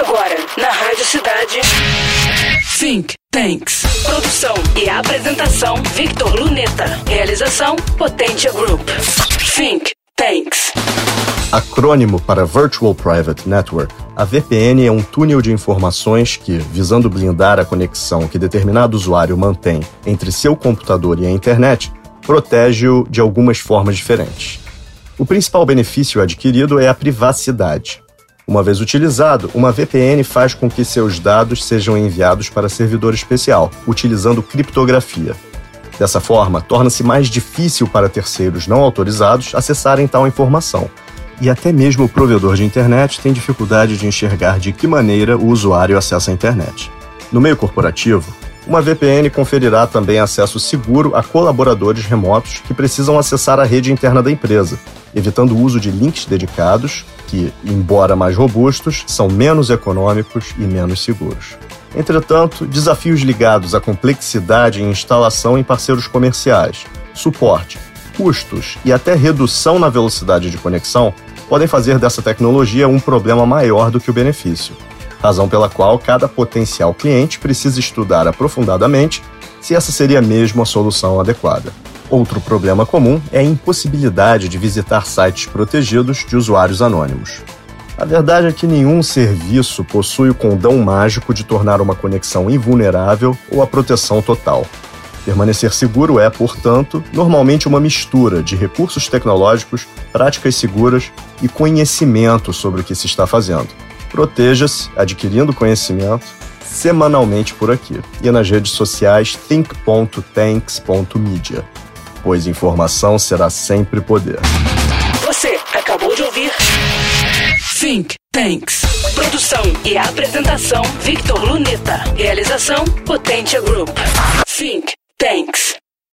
Agora, na Rádio Cidade. Think Tanks. Produção e apresentação: Victor Luneta. Realização: Potência Group. Think Tanks. Acrônimo para Virtual Private Network, a VPN é um túnel de informações que, visando blindar a conexão que determinado usuário mantém entre seu computador e a internet, protege-o de algumas formas diferentes. O principal benefício adquirido é a privacidade. Uma vez utilizado, uma VPN faz com que seus dados sejam enviados para servidor especial, utilizando criptografia. Dessa forma, torna-se mais difícil para terceiros não autorizados acessarem tal informação, e até mesmo o provedor de internet tem dificuldade de enxergar de que maneira o usuário acessa a internet. No meio corporativo, uma VPN conferirá também acesso seguro a colaboradores remotos que precisam acessar a rede interna da empresa, evitando o uso de links dedicados, que, embora mais robustos, são menos econômicos e menos seguros. Entretanto, desafios ligados à complexidade em instalação em parceiros comerciais, suporte, custos e até redução na velocidade de conexão podem fazer dessa tecnologia um problema maior do que o benefício. Razão pela qual cada potencial cliente precisa estudar aprofundadamente se essa seria mesmo a solução adequada. Outro problema comum é a impossibilidade de visitar sites protegidos de usuários anônimos. A verdade é que nenhum serviço possui o condão mágico de tornar uma conexão invulnerável ou a proteção total. Permanecer seguro é, portanto, normalmente uma mistura de recursos tecnológicos, práticas seguras e conhecimento sobre o que se está fazendo. Proteja-se adquirindo conhecimento semanalmente por aqui e nas redes sociais think.tanks.media, pois informação será sempre poder. Você acabou de ouvir Think Tanks. Produção e apresentação: Victor Luneta. Realização: Potência Group. Think Tanks.